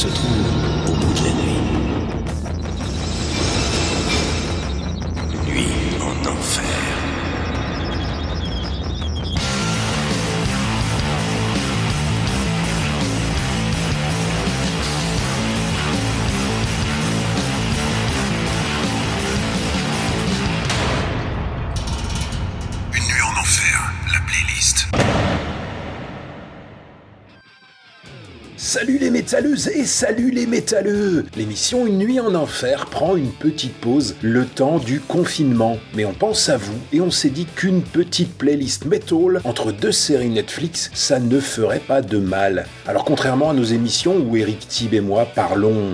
se trouve et salut les métalleux L'émission Une nuit en enfer prend une petite pause, le temps du confinement. Mais on pense à vous et on s'est dit qu'une petite playlist metal entre deux séries Netflix, ça ne ferait pas de mal. Alors contrairement à nos émissions où Eric Tib et moi parlons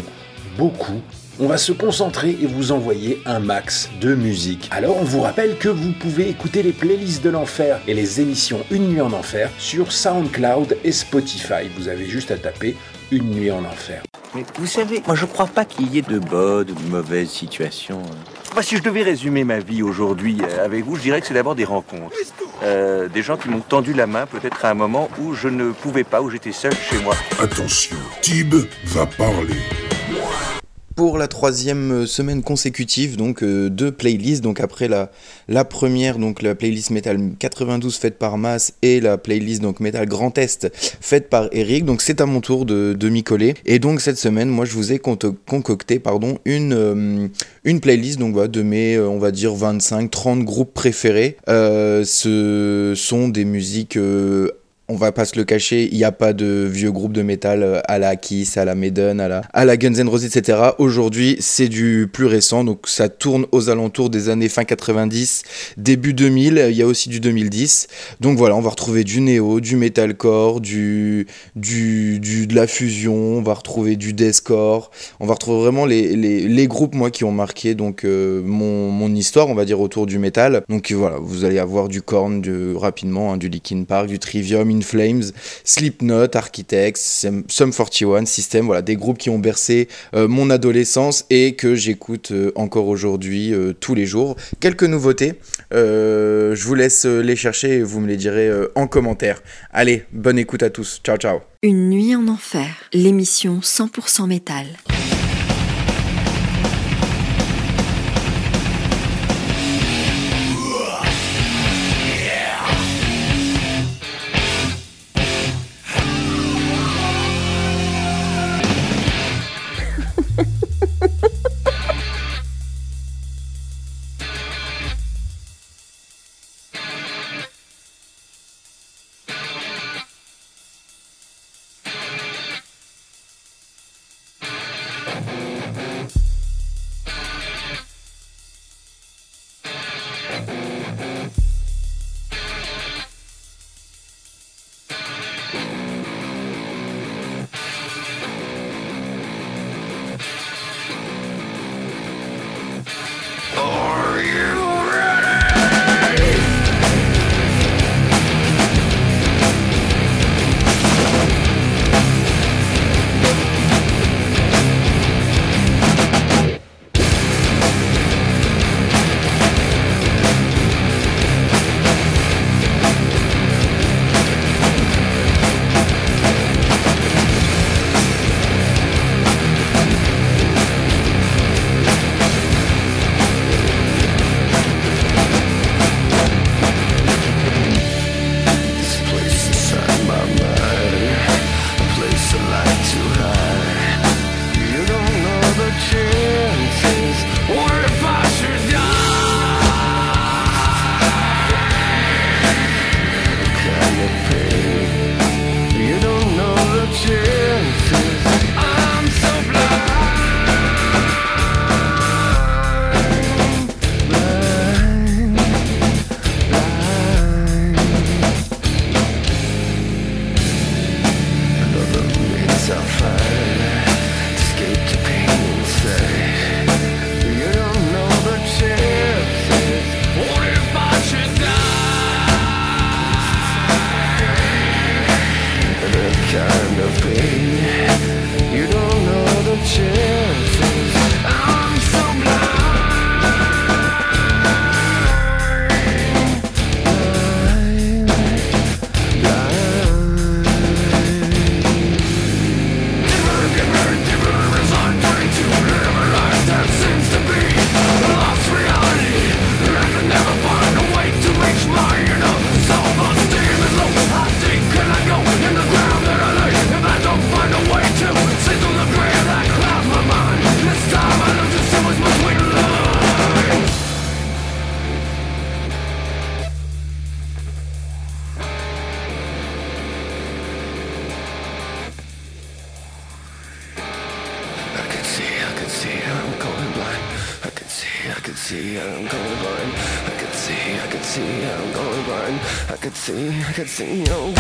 beaucoup, on va se concentrer et vous envoyer un max de musique. Alors on vous rappelle que vous pouvez écouter les playlists de l'enfer et les émissions Une nuit en enfer sur SoundCloud et Spotify. Vous avez juste à taper Une nuit en enfer. Mais vous savez, moi je crois pas qu'il y ait de bonnes ou de mauvaises situations. Moi, si je devais résumer ma vie aujourd'hui euh, avec vous, je dirais que c'est d'abord des rencontres. Euh, des gens qui m'ont tendu la main peut-être à un moment où je ne pouvais pas, où j'étais seul chez moi. Attention, Tib va parler. Pour la troisième euh, semaine consécutive, donc euh, deux playlists. Donc après la, la première, donc la playlist Metal 92 faite par Mass et la playlist donc Metal Grand Est faite par Eric. Donc c'est à mon tour de, de m'y coller. Et donc cette semaine, moi je vous ai concocté pardon une euh, une playlist donc de mes on va dire 25-30 groupes préférés. Ce sont des musiques on va pas se le cacher, il n'y a pas de vieux groupes de métal euh, à la Kiss, à la Maiden, à la, à la Guns N' Roses, etc. Aujourd'hui, c'est du plus récent, donc ça tourne aux alentours des années fin 90, début 2000, il y a aussi du 2010. Donc voilà, on va retrouver du néo, du metalcore, du, du, du, de la fusion, on va retrouver du deathcore, on va retrouver vraiment les, les, les groupes, moi, qui ont marqué donc euh, mon, mon histoire, on va dire, autour du métal. Donc voilà, vous allez avoir du Korn, du, rapidement, hein, du Linkin Park, du Trivium, In Flames, Slipknot, Architects, Sum Sum 41, System, voilà, des groupes qui ont bercé euh, mon adolescence et que j'écoute euh, encore aujourd'hui, euh, tous les jours. Quelques nouveautés, je vous laisse les chercher et vous me les direz en commentaire. Allez, bonne écoute à tous, ciao ciao Une nuit en enfer, l'émission 100% métal. could, you know,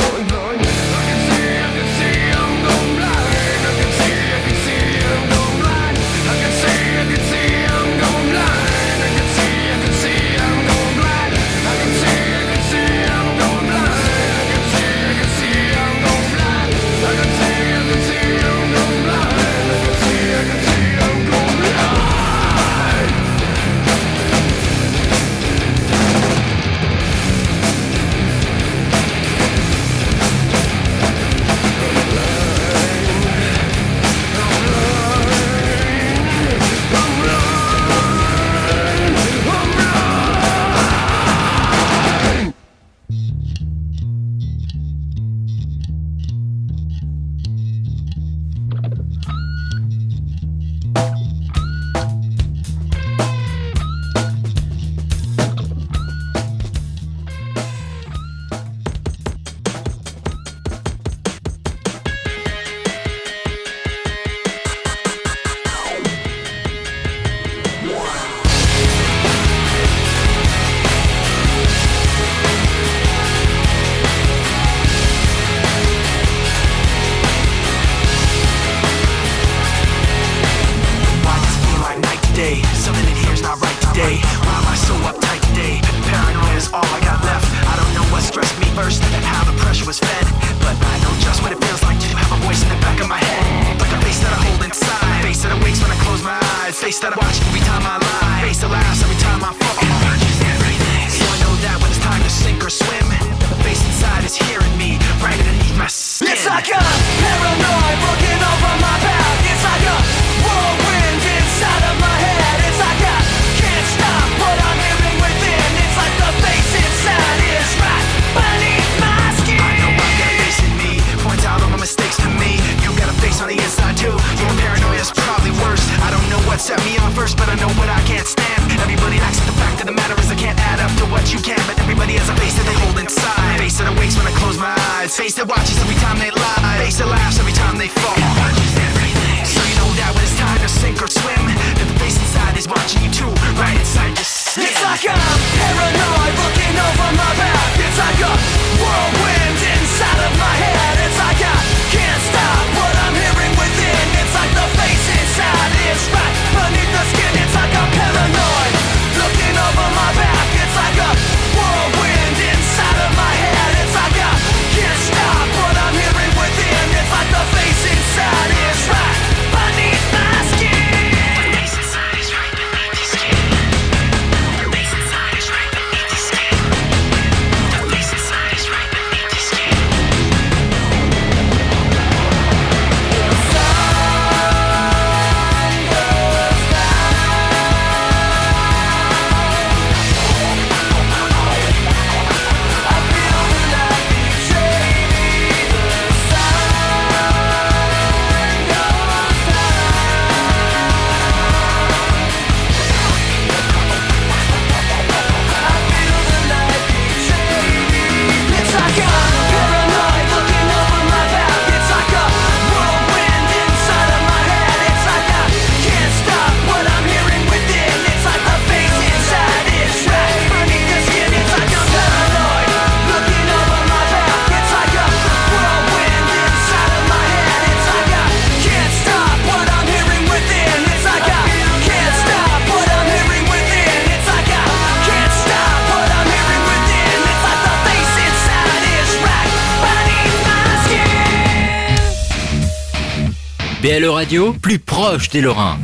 Radio, plus proche des Lorrains.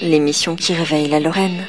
l'émission qui réveille la Lorraine.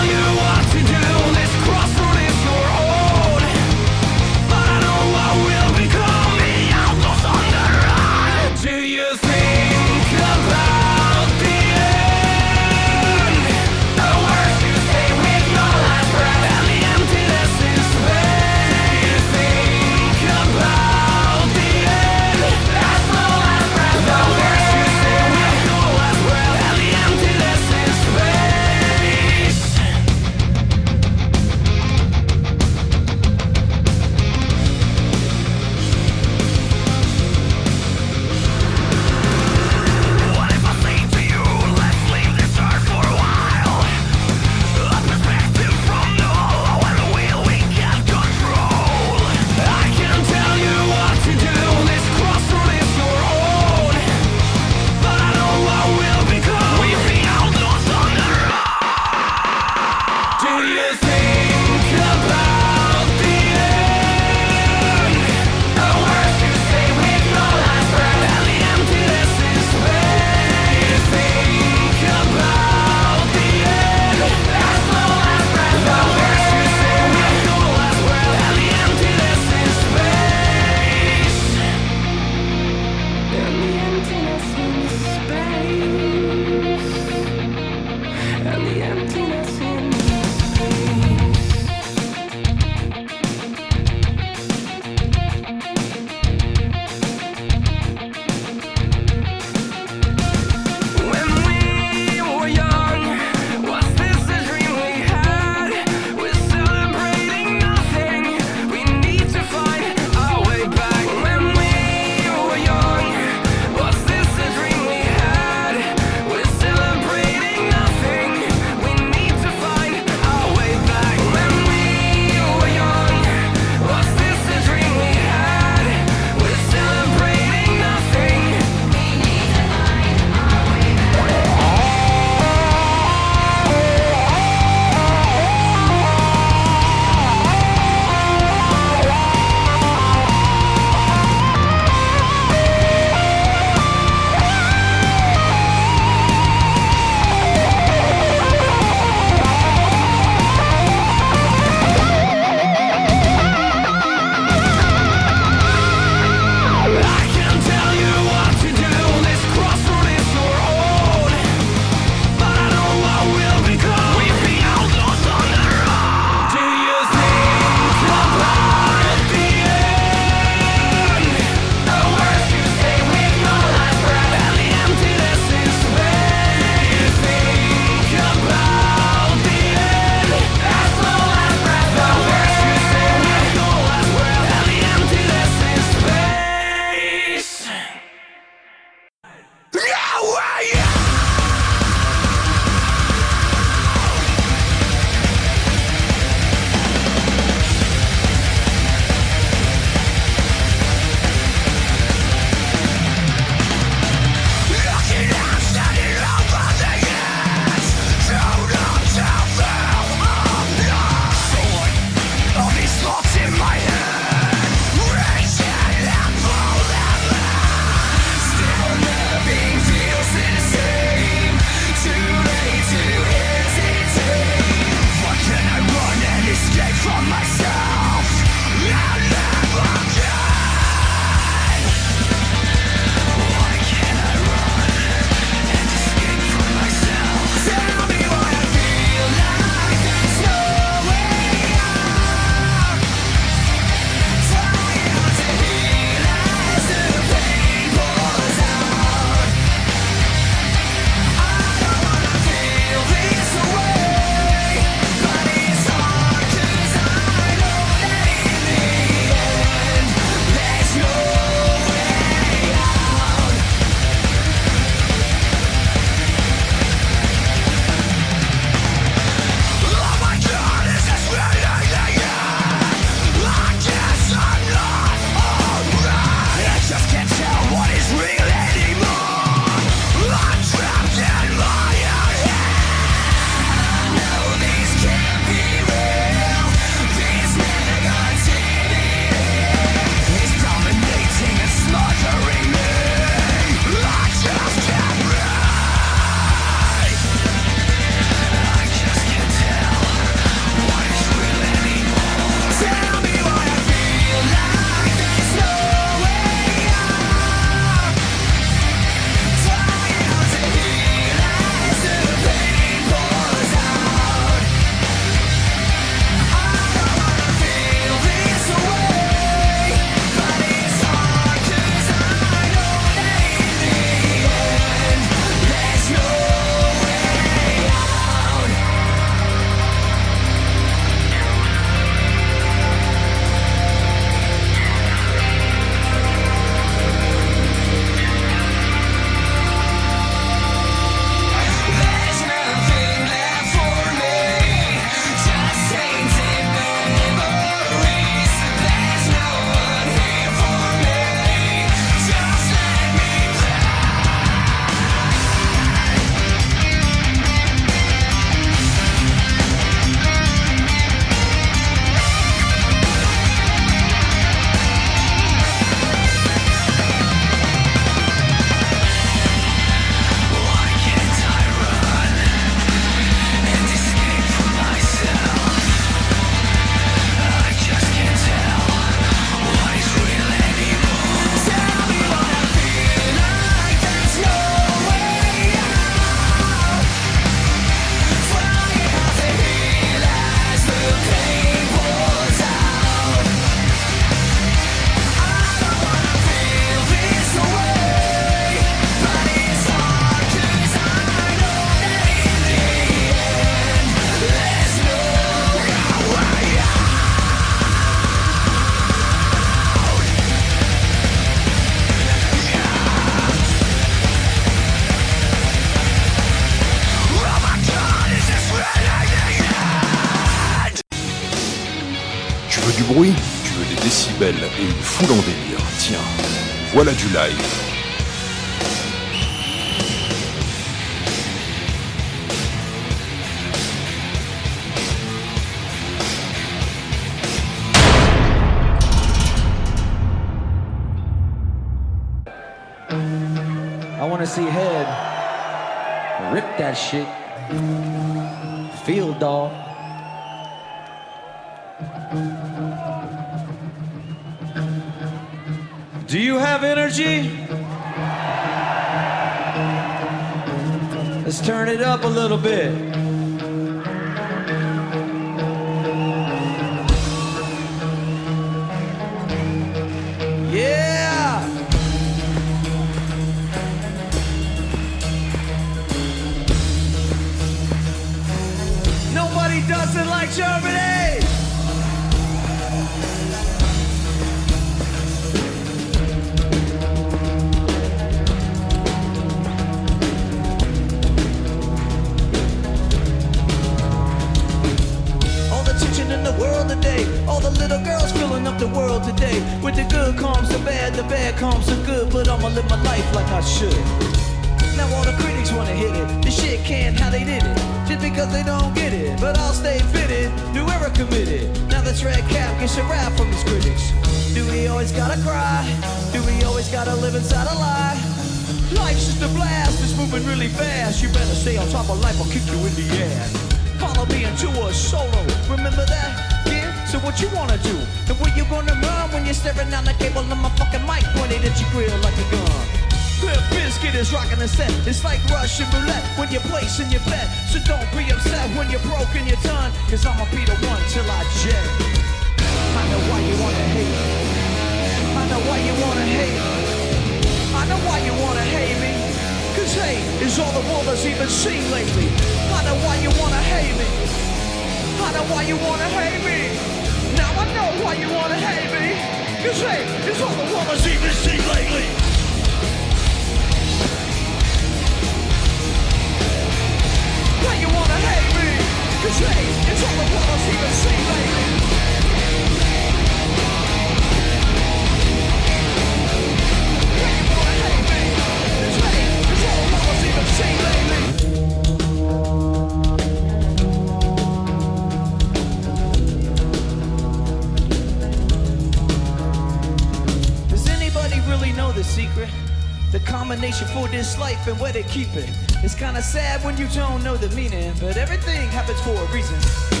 For this life and where they keep it. It's kinda sad when you don't know the meaning, but everything happens for a reason.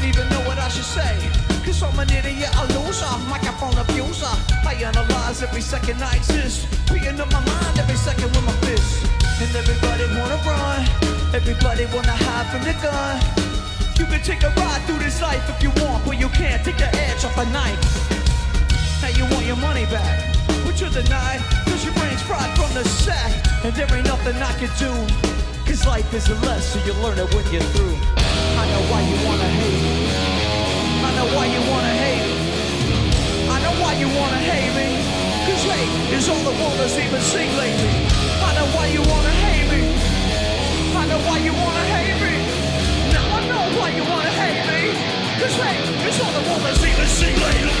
Don't even know what I should say. Cause I'm an idiot, a loser, microphone abuser. I analyze every second I exist. Being on my mind every second with my fist. And everybody wanna run, everybody wanna hide from the gun. You can take a ride through this life if you want, but you can't take the edge off a knife. Now you want your money back, but you're denied, cause your brain's fried from the sack. And there ain't nothing I can do, cause life is a lesson, you learn it when you're through. I know why you wanna hate. Me. I know why you wanna hate. Me. I know why you wanna hate me. Cause hate is all the world has even seen lately. I know why you wanna hate me. I know why you wanna hate me. Now I know why you wanna hate me. Cause hate is all the world has even seen lately.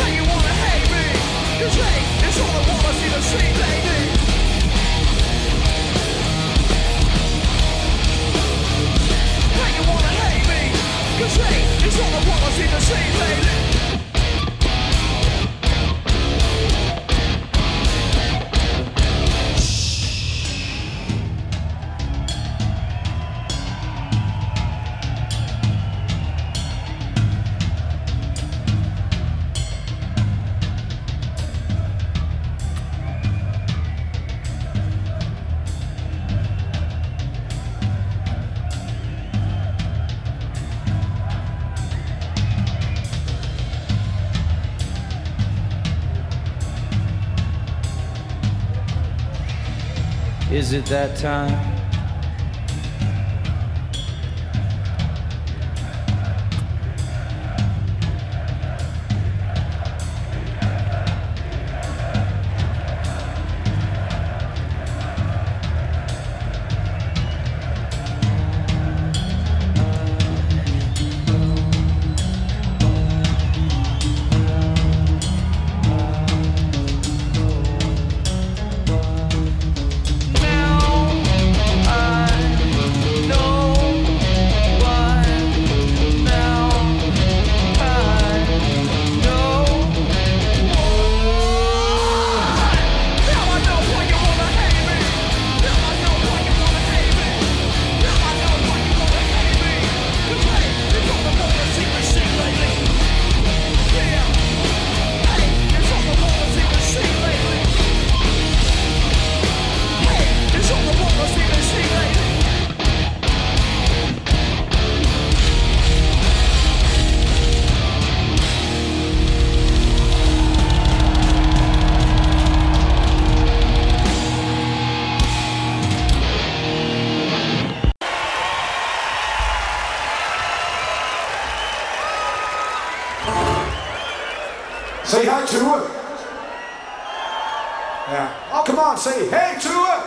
Why you wanna hate me? Cause hate is all the world has even seen lately. It's all I want to see the same lady. Is it that time? Say hi to her. Yeah. Oh, come on, say hey to her.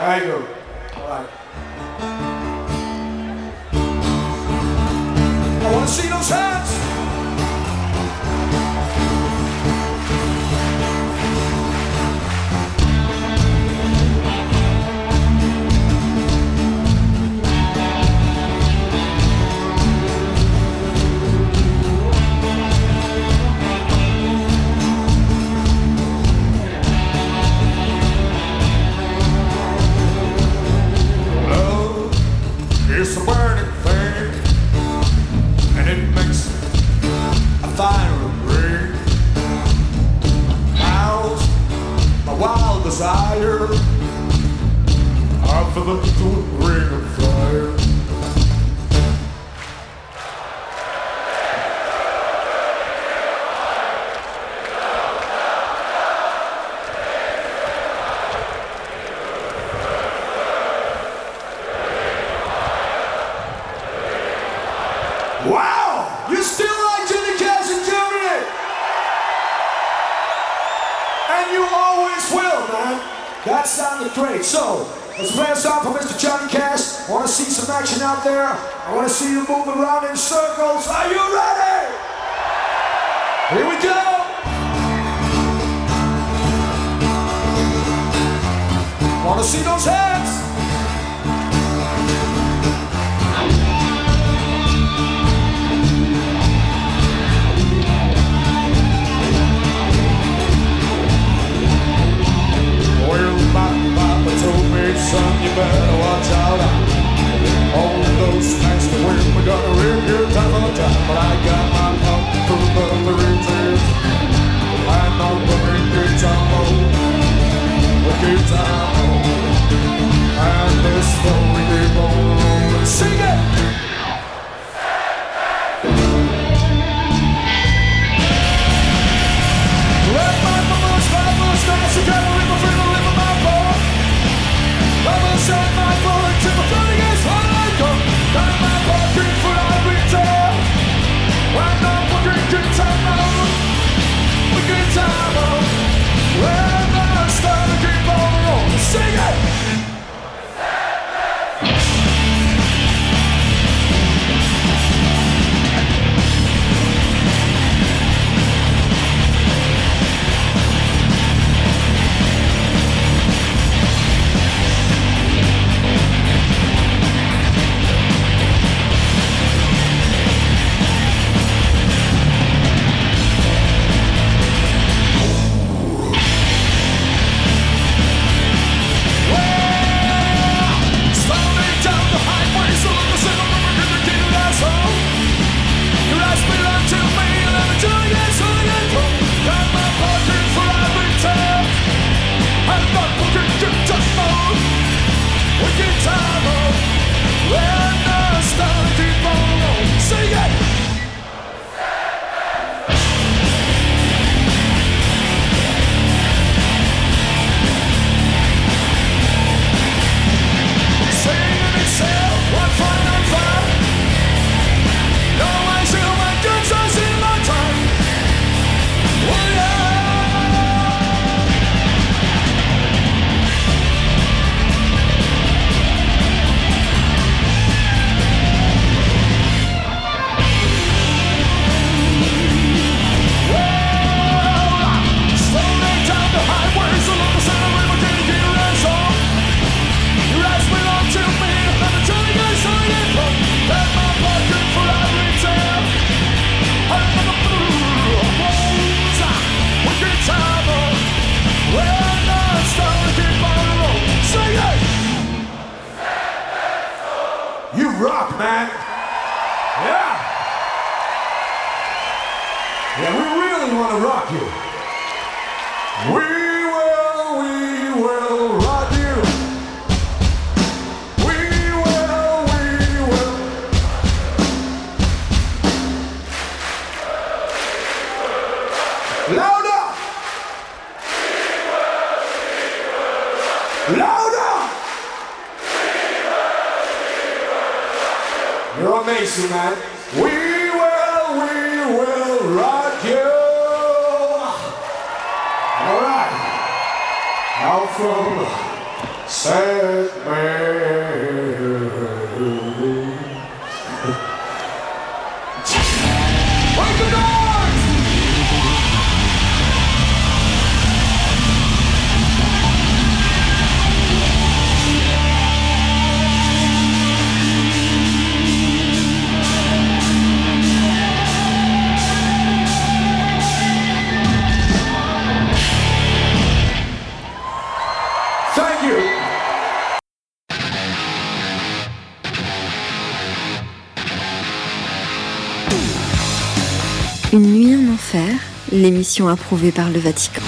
There you go. All right. I want to see those hands. desire. I the ring of fire. So, let's play a song for Mr. Johnny Cash. I want to see some action out there. I want to see you move around in circles. Are you ready? Here we go. I wanna see those hands? son, you better watch out. All those thanks to win, we're gonna rip your time on time. But I got my love through the riches. I'm know the good time, oh, the good time, and this. Though. Approuvée par le Vatican.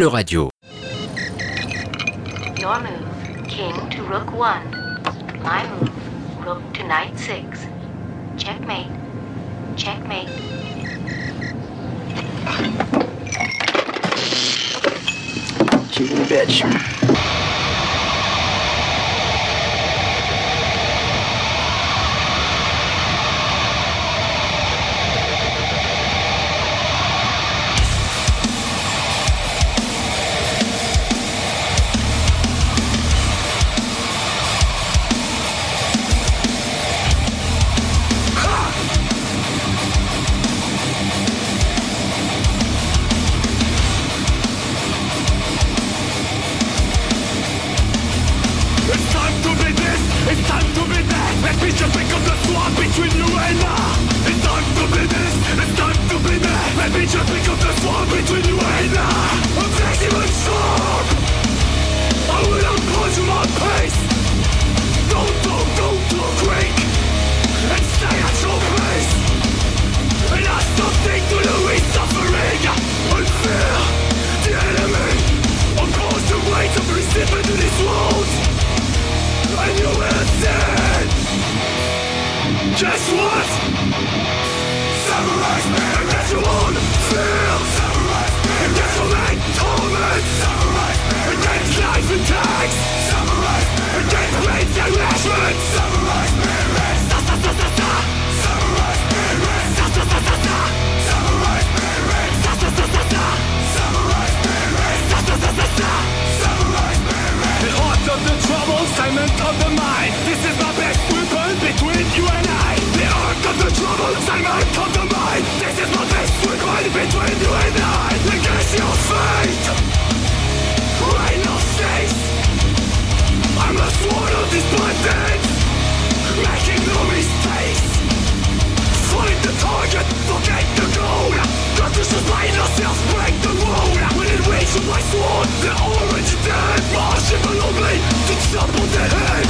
le radio. Your move, king to rook 1. My move, rook to knight six. Checkmate. Checkmate. She me to chop the head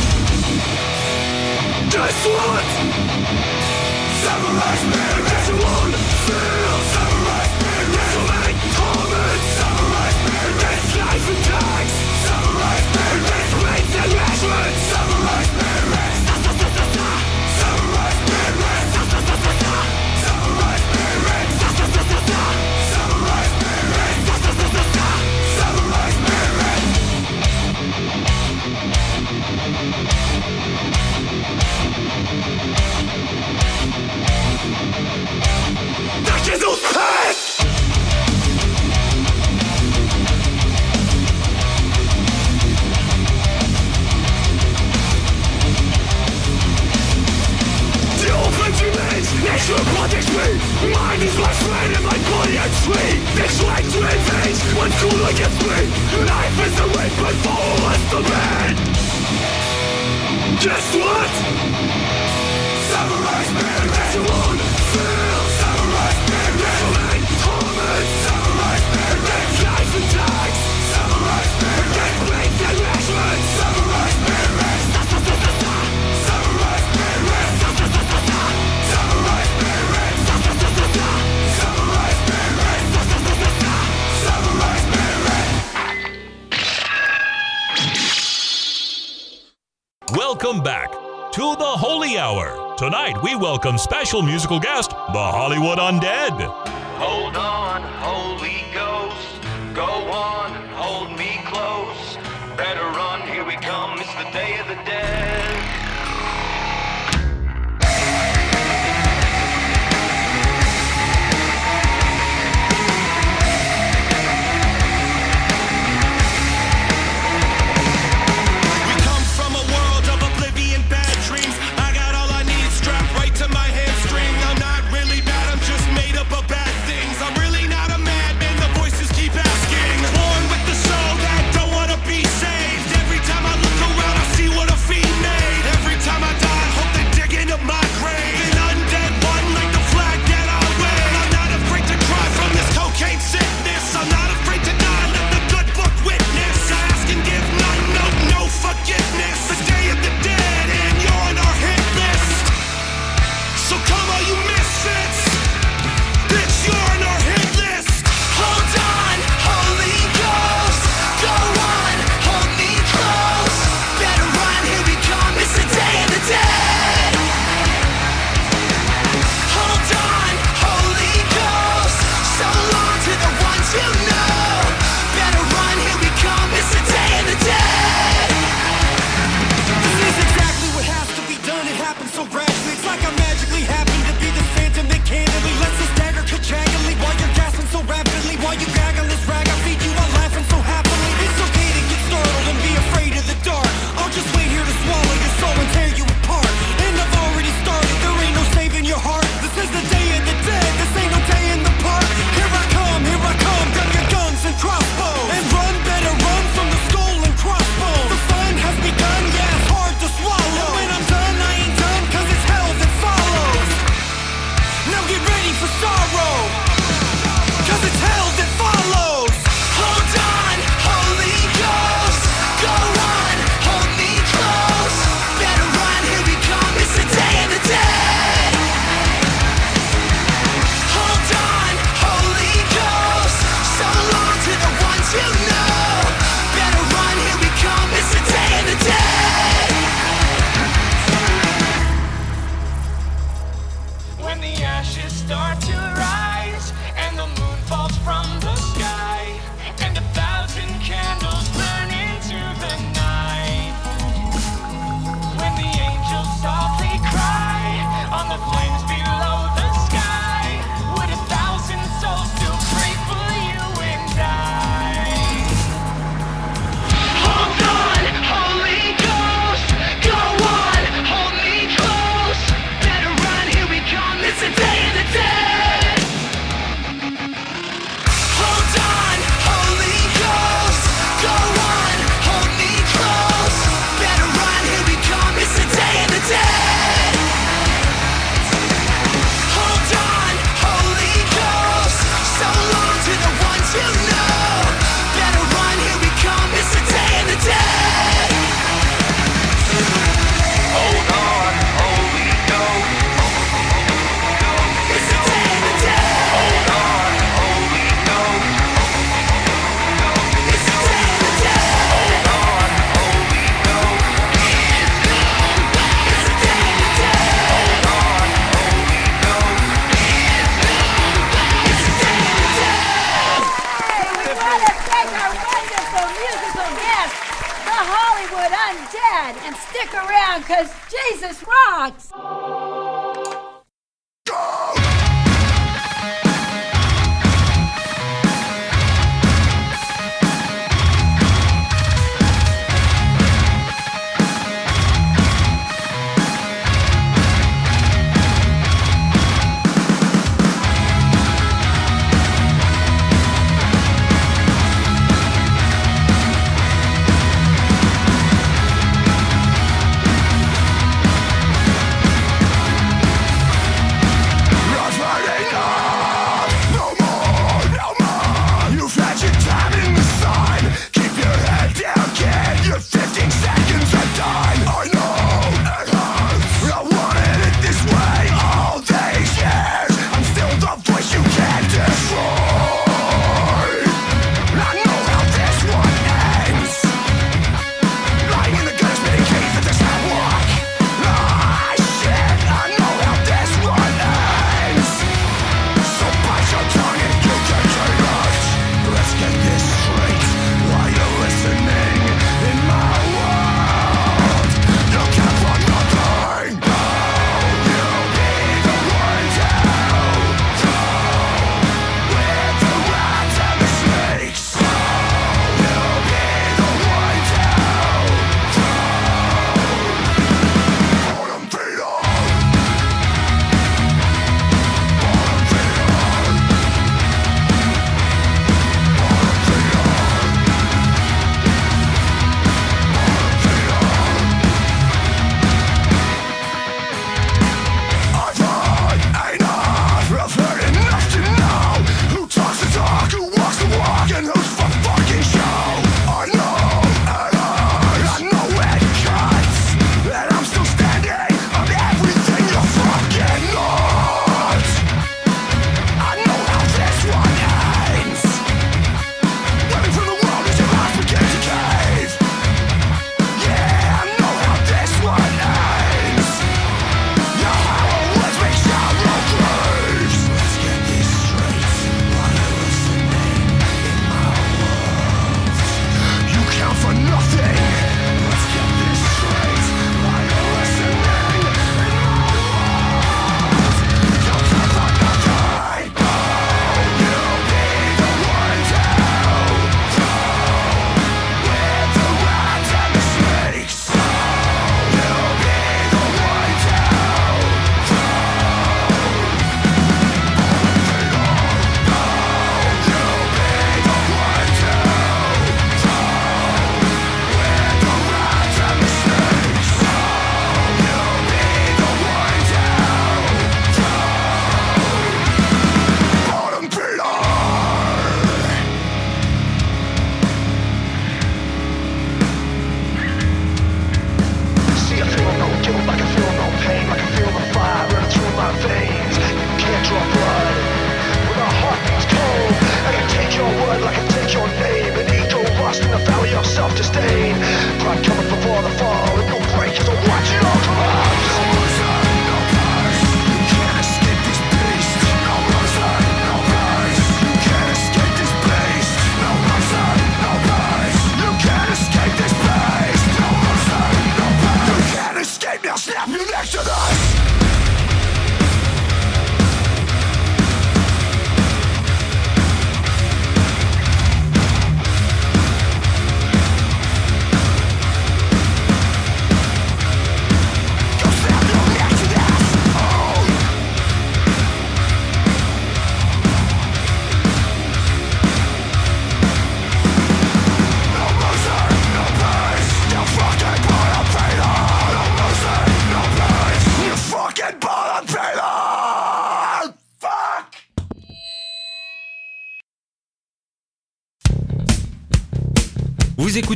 me Mine is my friend and my body a tree This length to revenge when cool get me Life is a rape but follow us the man Guess what? Samurai's man, that's alone Welcome back to the Holy Hour. Tonight, we welcome special musical guest, the Hollywood Undead. Hold on.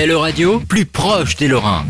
BLE Radio, plus proche des Lorrains.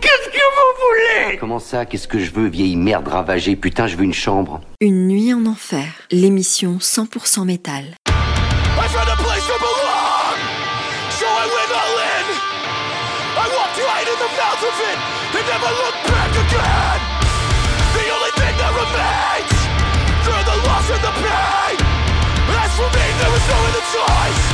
Qu'est-ce que vous voulez? Comment ça? Qu'est-ce que je veux, vieille merde ravagée? Putain, je veux une chambre. Une nuit en enfer, l'émission 100% métal. I found a place to belong, so I went all in. I walked right in the mouth of it and never looked back again. The only thing that remains through the loss and the pain. As for me, there was no other choice.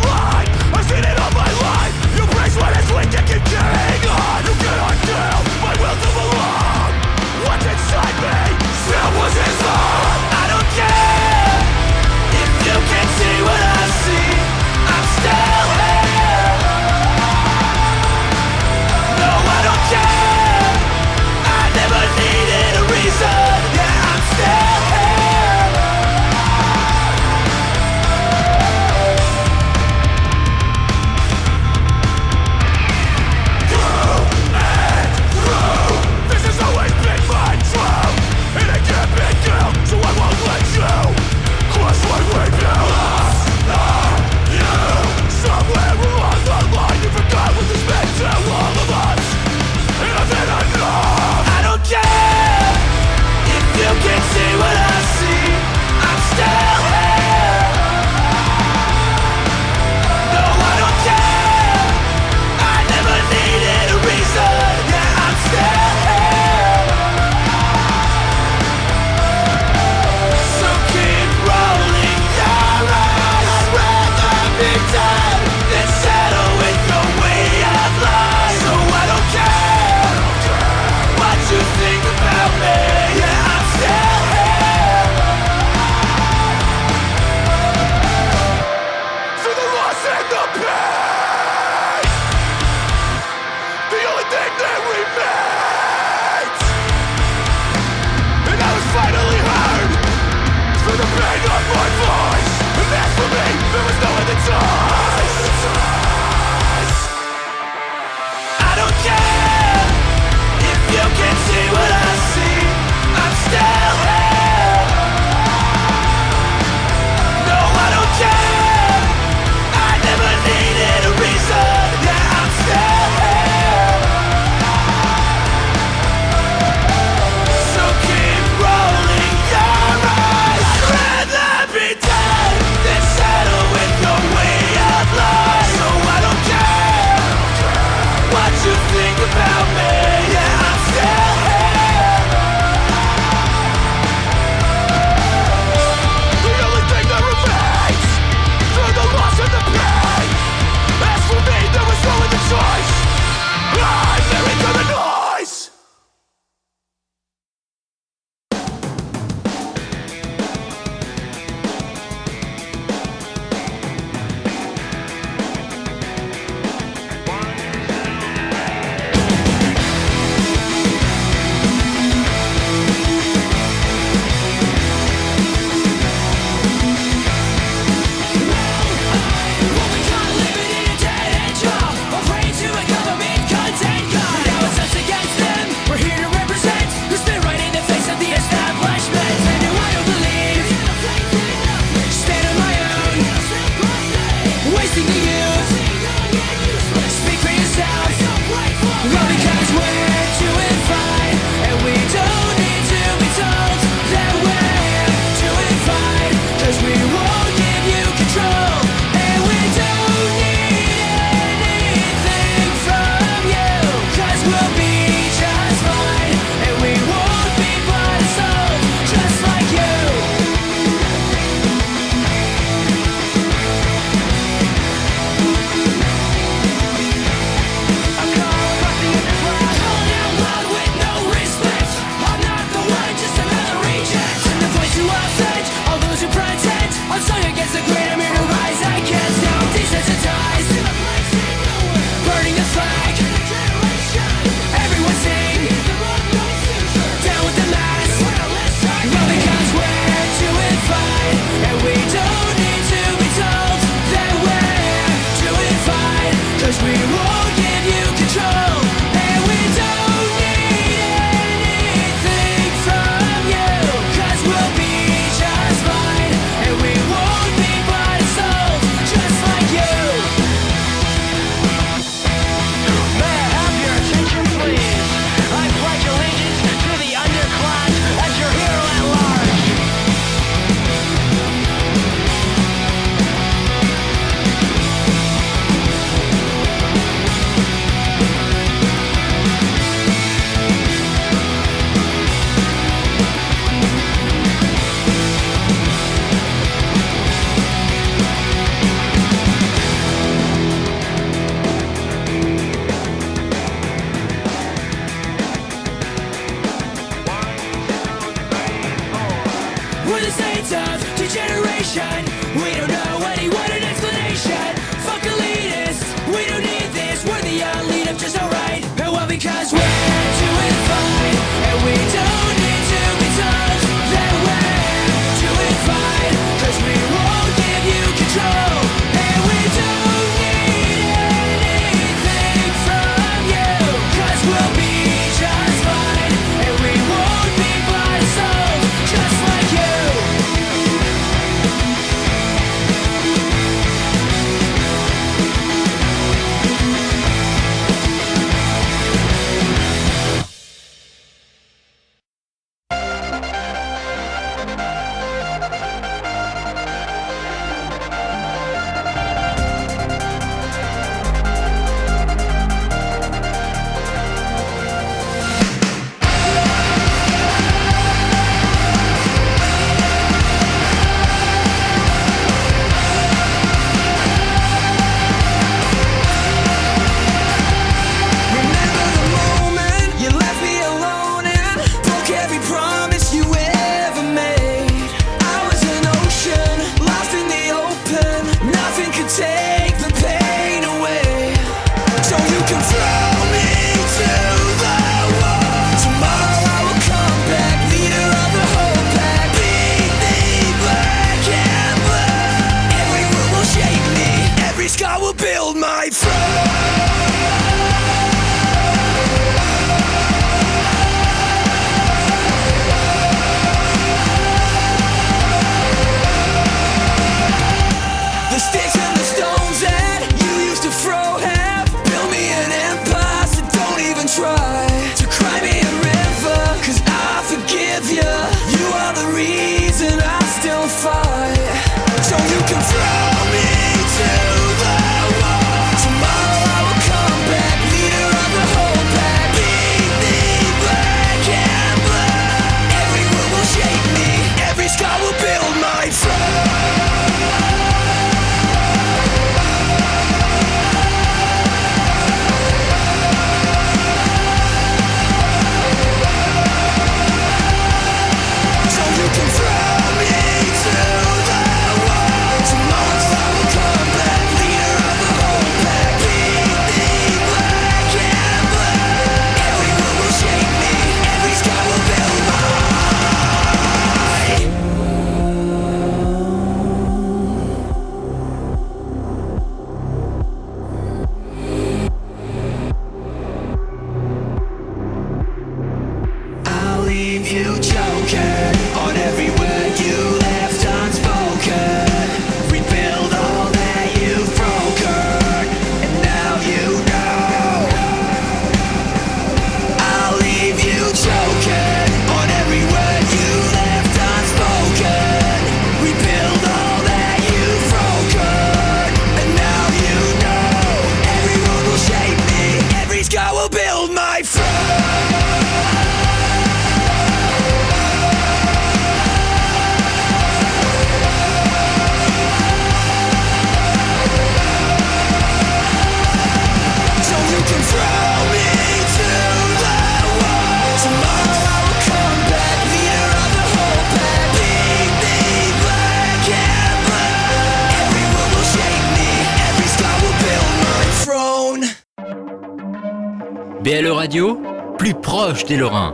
plus proche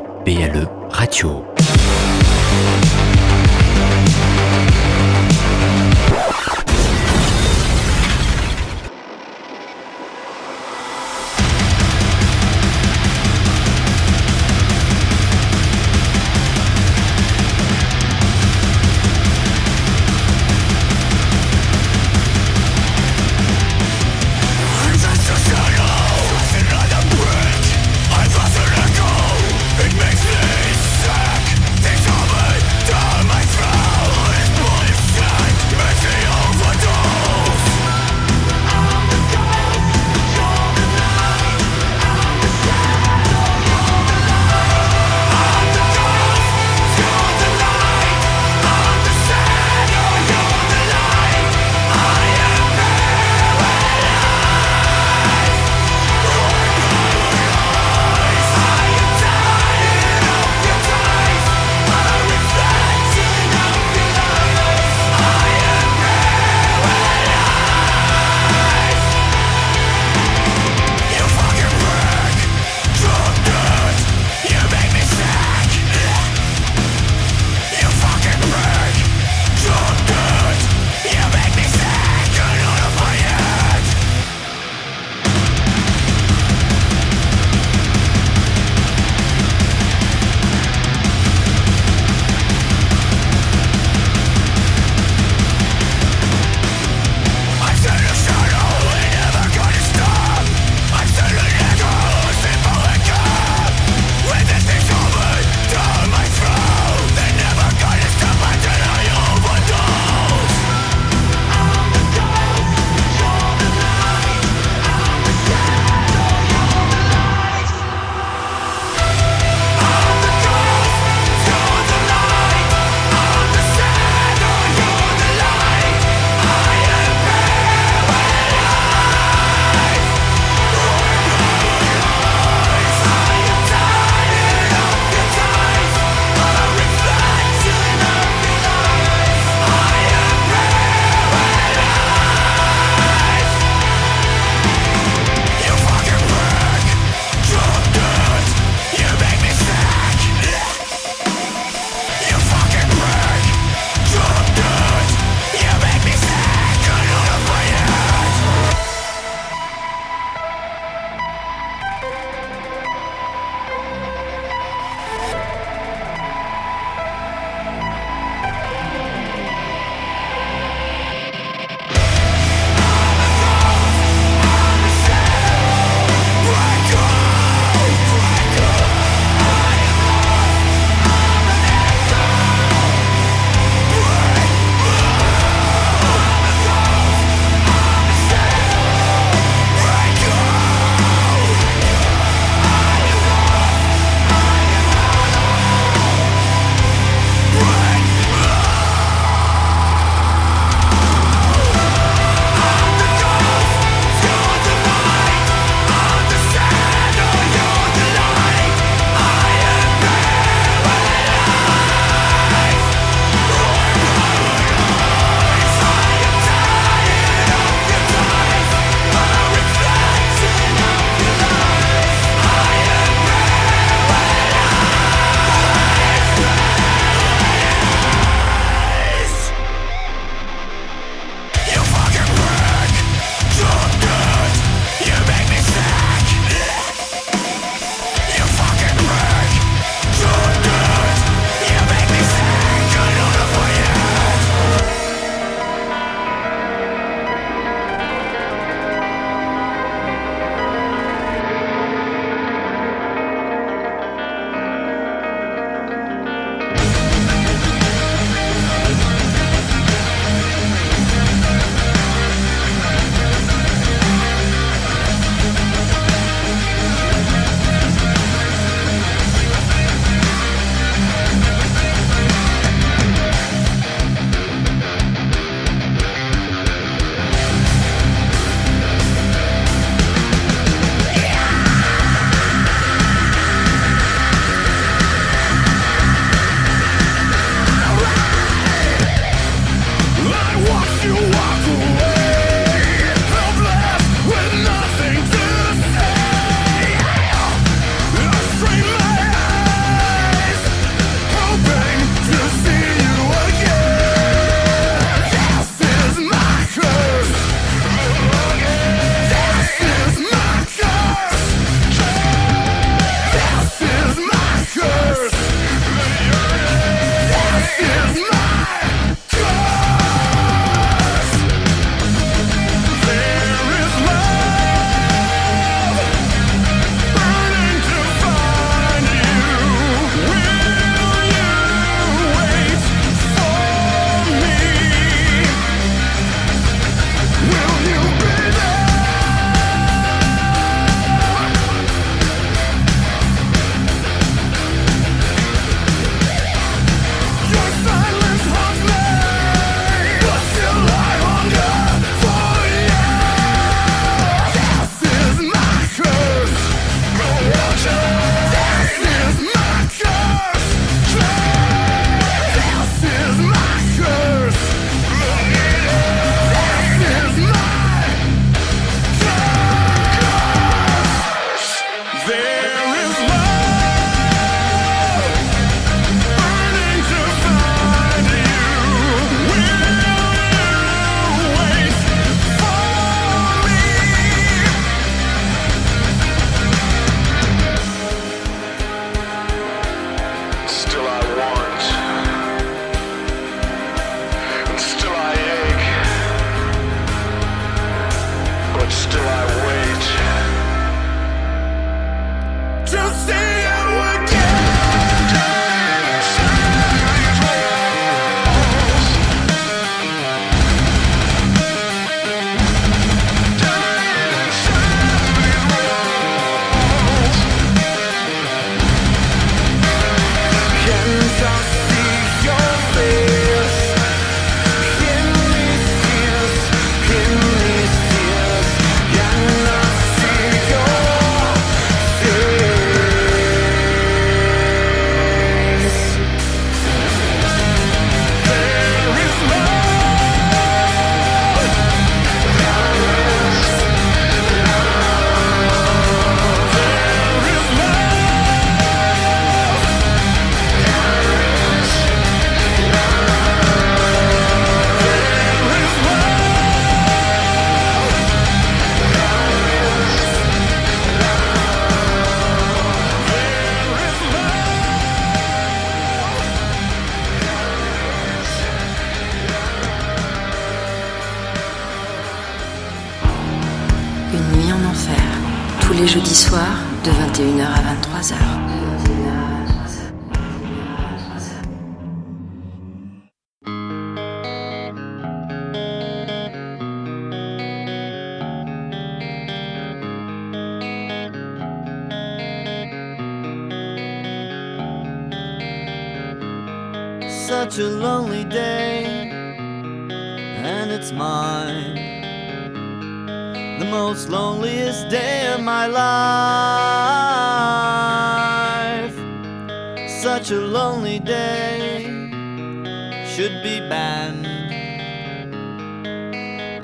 be banned.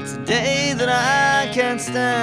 It's a day that I can't stand.